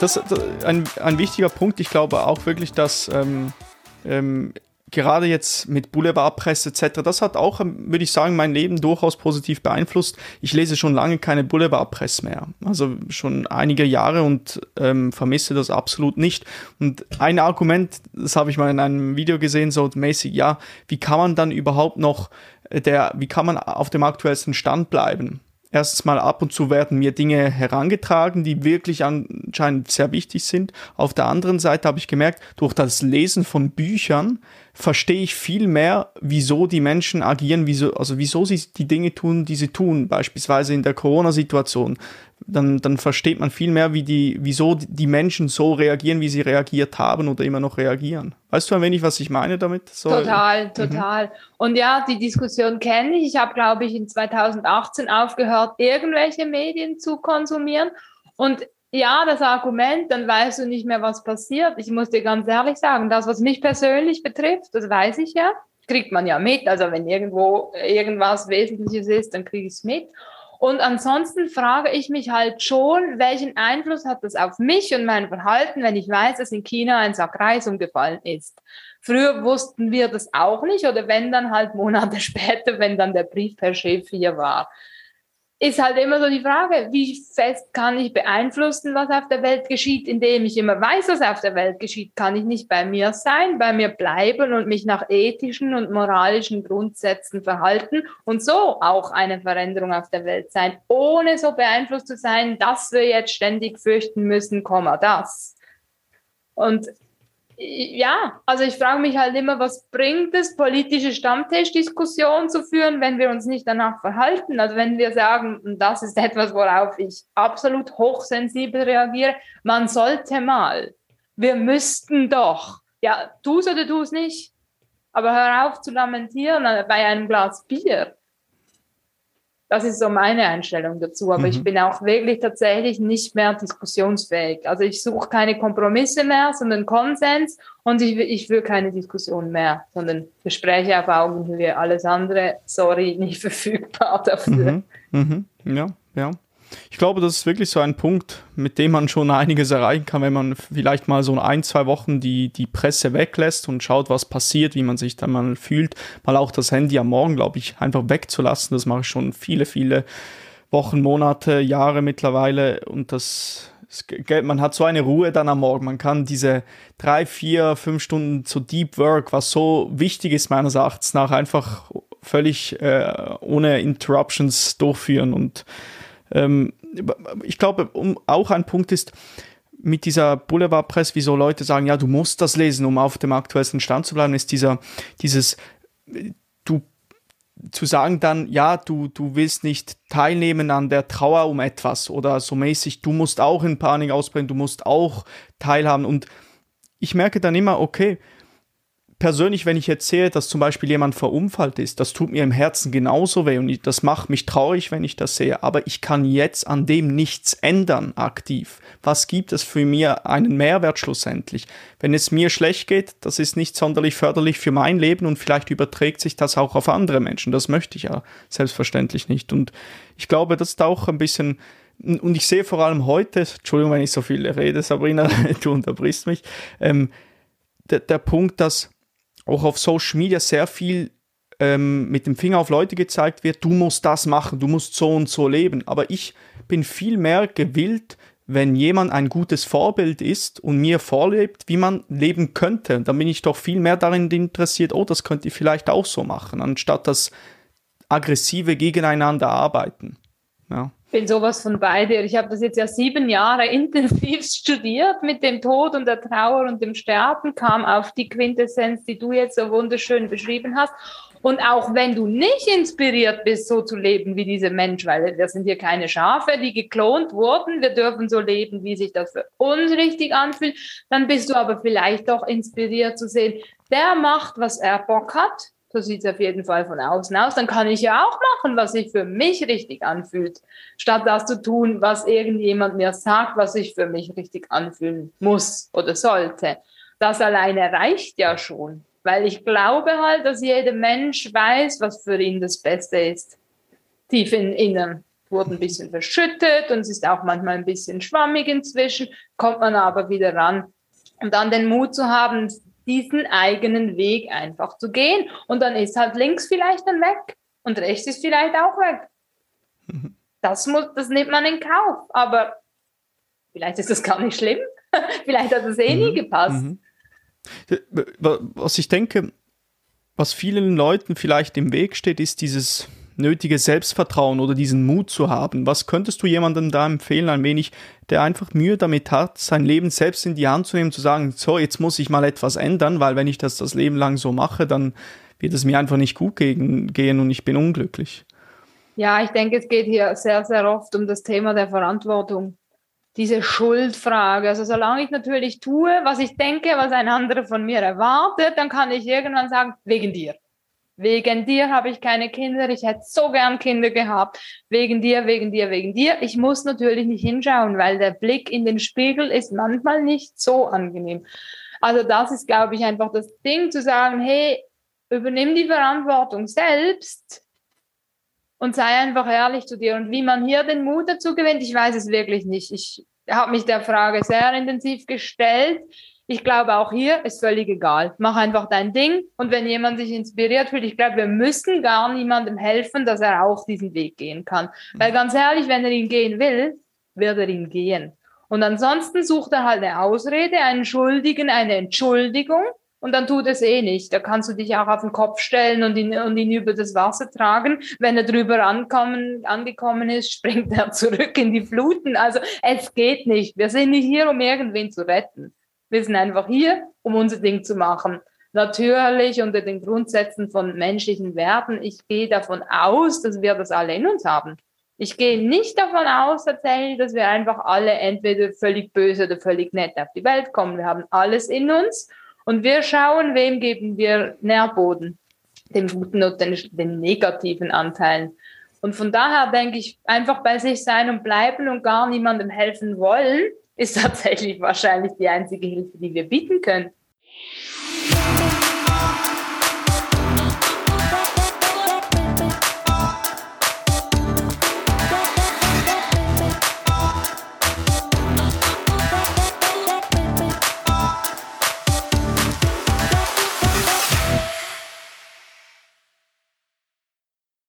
das, das ein, ein wichtiger Punkt. Ich glaube auch wirklich, dass ähm, ähm, gerade jetzt mit Boulevardpresse etc., das hat auch, würde ich sagen, mein Leben durchaus positiv beeinflusst. Ich lese schon lange keine Boulevardpresse mehr, also schon einige Jahre und ähm, vermisse das absolut nicht. Und ein Argument, das habe ich mal in einem Video gesehen, so mäßig, ja, wie kann man dann überhaupt noch äh, der, wie kann man auf dem aktuellsten Stand bleiben? Erstens mal ab und zu werden mir Dinge herangetragen, die wirklich anscheinend sehr wichtig sind. Auf der anderen Seite habe ich gemerkt, durch das Lesen von Büchern verstehe ich viel mehr, wieso die Menschen agieren, wieso, also wieso sie die Dinge tun, die sie tun, beispielsweise in der Corona-Situation. Dann, dann versteht man viel mehr, wie die, wieso die Menschen so reagieren, wie sie reagiert haben oder immer noch reagieren. Weißt du ein wenig, was ich meine damit? So, total, mhm. total. Mhm. Und ja, die Diskussion kenne ich. Ich habe, glaube ich, in 2018 aufgehört, irgendwelche Medien zu konsumieren. Und ja, das Argument, dann weißt du nicht mehr, was passiert. Ich muss dir ganz ehrlich sagen, das, was mich persönlich betrifft, das weiß ich ja, kriegt man ja mit. Also wenn irgendwo irgendwas Wesentliches ist, dann kriege ich es mit. Und ansonsten frage ich mich halt schon, welchen Einfluss hat das auf mich und mein Verhalten, wenn ich weiß, dass in China ein Sack Reis umgefallen ist. Früher wussten wir das auch nicht oder wenn dann halt Monate später, wenn dann der Brief per Chef hier war ist halt immer so die Frage, wie fest kann ich beeinflussen, was auf der Welt geschieht, indem ich immer weiß, was auf der Welt geschieht, kann ich nicht bei mir sein, bei mir bleiben und mich nach ethischen und moralischen Grundsätzen verhalten und so auch eine Veränderung auf der Welt sein, ohne so beeinflusst zu sein, dass wir jetzt ständig fürchten müssen, das. Und ja, also ich frage mich halt immer, was bringt es, politische Stammtischdiskussionen zu führen, wenn wir uns nicht danach verhalten? Also wenn wir sagen, das ist etwas, worauf ich absolut hochsensibel reagiere, man sollte mal, wir müssten doch, ja, tu es oder tu es nicht, aber hör auf zu lamentieren bei einem Glas Bier. Das ist so meine Einstellung dazu. Aber mhm. ich bin auch wirklich tatsächlich nicht mehr diskussionsfähig. Also ich suche keine Kompromisse mehr, sondern Konsens und ich, ich will keine Diskussion mehr, sondern Gespräche auf Augenhöhe. Alles andere, sorry, nicht verfügbar dafür. Mhm. Mhm. Ja, ja. Ich glaube, das ist wirklich so ein Punkt, mit dem man schon einiges erreichen kann, wenn man vielleicht mal so ein, zwei Wochen die, die Presse weglässt und schaut, was passiert, wie man sich dann mal fühlt. Mal auch das Handy am Morgen, glaube ich, einfach wegzulassen. Das mache ich schon viele, viele Wochen, Monate, Jahre mittlerweile. Und das, man hat so eine Ruhe dann am Morgen. Man kann diese drei, vier, fünf Stunden zu Deep Work, was so wichtig ist meines Erachtens nach, einfach völlig äh, ohne Interruptions durchführen und ich glaube, auch ein Punkt ist, mit dieser Boulevardpresse, wieso Leute sagen, ja, du musst das lesen, um auf dem aktuellsten Stand zu bleiben, ist dieser, dieses, du, zu sagen dann, ja, du, du willst nicht teilnehmen an der Trauer um etwas oder so mäßig, du musst auch in Panik ausbrechen, du musst auch teilhaben. Und ich merke dann immer, okay, persönlich, wenn ich sehe, dass zum Beispiel jemand verunfallt ist, das tut mir im Herzen genauso weh und das macht mich traurig, wenn ich das sehe. Aber ich kann jetzt an dem nichts ändern aktiv. Was gibt es für mir einen Mehrwert schlussendlich? Wenn es mir schlecht geht, das ist nicht sonderlich förderlich für mein Leben und vielleicht überträgt sich das auch auf andere Menschen. Das möchte ich ja selbstverständlich nicht. Und ich glaube, das ist auch ein bisschen und ich sehe vor allem heute, Entschuldigung, wenn ich so viel rede, Sabrina, du unterbrichst mich, ähm, der, der Punkt, dass auch auf Social Media sehr viel ähm, mit dem Finger auf Leute gezeigt wird, du musst das machen, du musst so und so leben. Aber ich bin viel mehr gewillt, wenn jemand ein gutes Vorbild ist und mir vorlebt, wie man leben könnte, dann bin ich doch viel mehr darin interessiert, oh, das könnt ihr vielleicht auch so machen, anstatt das aggressive gegeneinander arbeiten. Ja bin sowas von bei dir. Ich habe das jetzt ja sieben Jahre intensiv studiert mit dem Tod und der Trauer und dem Sterben, kam auf die Quintessenz, die du jetzt so wunderschön beschrieben hast. Und auch wenn du nicht inspiriert bist, so zu leben wie diese Mensch, weil wir sind hier keine Schafe, die geklont wurden, wir dürfen so leben, wie sich das für uns richtig anfühlt, dann bist du aber vielleicht doch inspiriert zu sehen, der macht, was er Bock hat, so sieht es auf jeden Fall von außen aus. Dann kann ich ja auch machen, was sich für mich richtig anfühlt, statt das zu tun, was irgendjemand mir sagt, was sich für mich richtig anfühlen muss oder sollte. Das alleine reicht ja schon, weil ich glaube halt, dass jeder Mensch weiß, was für ihn das Beste ist. Tief in innen wurde ein bisschen verschüttet und es ist auch manchmal ein bisschen schwammig inzwischen, kommt man aber wieder ran. Und dann den Mut zu haben, diesen eigenen Weg einfach zu gehen. Und dann ist halt links vielleicht dann weg und rechts ist vielleicht auch weg. Mhm. Das, muss, das nimmt man in Kauf. Aber vielleicht ist das gar nicht schlimm. vielleicht hat es eh mhm. nie gepasst. Mhm. Was ich denke, was vielen Leuten vielleicht im Weg steht, ist dieses nötige Selbstvertrauen oder diesen Mut zu haben. Was könntest du jemandem da empfehlen, ein wenig, der einfach Mühe damit hat, sein Leben selbst in die Hand zu nehmen, zu sagen, so, jetzt muss ich mal etwas ändern, weil wenn ich das das Leben lang so mache, dann wird es mir einfach nicht gut gehen, und ich bin unglücklich. Ja, ich denke, es geht hier sehr, sehr oft um das Thema der Verantwortung. Diese Schuldfrage. Also solange ich natürlich tue, was ich denke, was ein anderer von mir erwartet, dann kann ich irgendwann sagen, wegen dir. Wegen dir habe ich keine Kinder. Ich hätte so gern Kinder gehabt. Wegen dir, wegen dir, wegen dir. Ich muss natürlich nicht hinschauen, weil der Blick in den Spiegel ist manchmal nicht so angenehm. Also das ist, glaube ich, einfach das Ding zu sagen, hey, übernimm die Verantwortung selbst und sei einfach ehrlich zu dir. Und wie man hier den Mut dazu gewinnt, ich weiß es wirklich nicht. Ich habe mich der Frage sehr intensiv gestellt ich glaube, auch hier ist völlig egal. Mach einfach dein Ding. Und wenn jemand sich inspiriert fühlt, ich glaube, wir müssen gar niemandem helfen, dass er auch diesen Weg gehen kann. Weil ganz ehrlich, wenn er ihn gehen will, wird er ihn gehen. Und ansonsten sucht er halt eine Ausrede, einen Schuldigen, eine Entschuldigung. Und dann tut es eh nicht. Da kannst du dich auch auf den Kopf stellen und ihn, und ihn über das Wasser tragen. Wenn er drüber ankommen, angekommen ist, springt er zurück in die Fluten. Also es geht nicht. Wir sind nicht hier, um irgendwen zu retten. Wir sind einfach hier, um unser Ding zu machen. Natürlich unter den Grundsätzen von menschlichen Werten. Ich gehe davon aus, dass wir das alle in uns haben. Ich gehe nicht davon aus, tatsächlich, dass wir einfach alle entweder völlig böse oder völlig nett auf die Welt kommen. Wir haben alles in uns und wir schauen, wem geben wir Nährboden, den guten und den, den negativen Anteilen. Und von daher denke ich, einfach bei sich sein und bleiben und gar niemandem helfen wollen, ist tatsächlich wahrscheinlich die einzige Hilfe, die wir bieten können.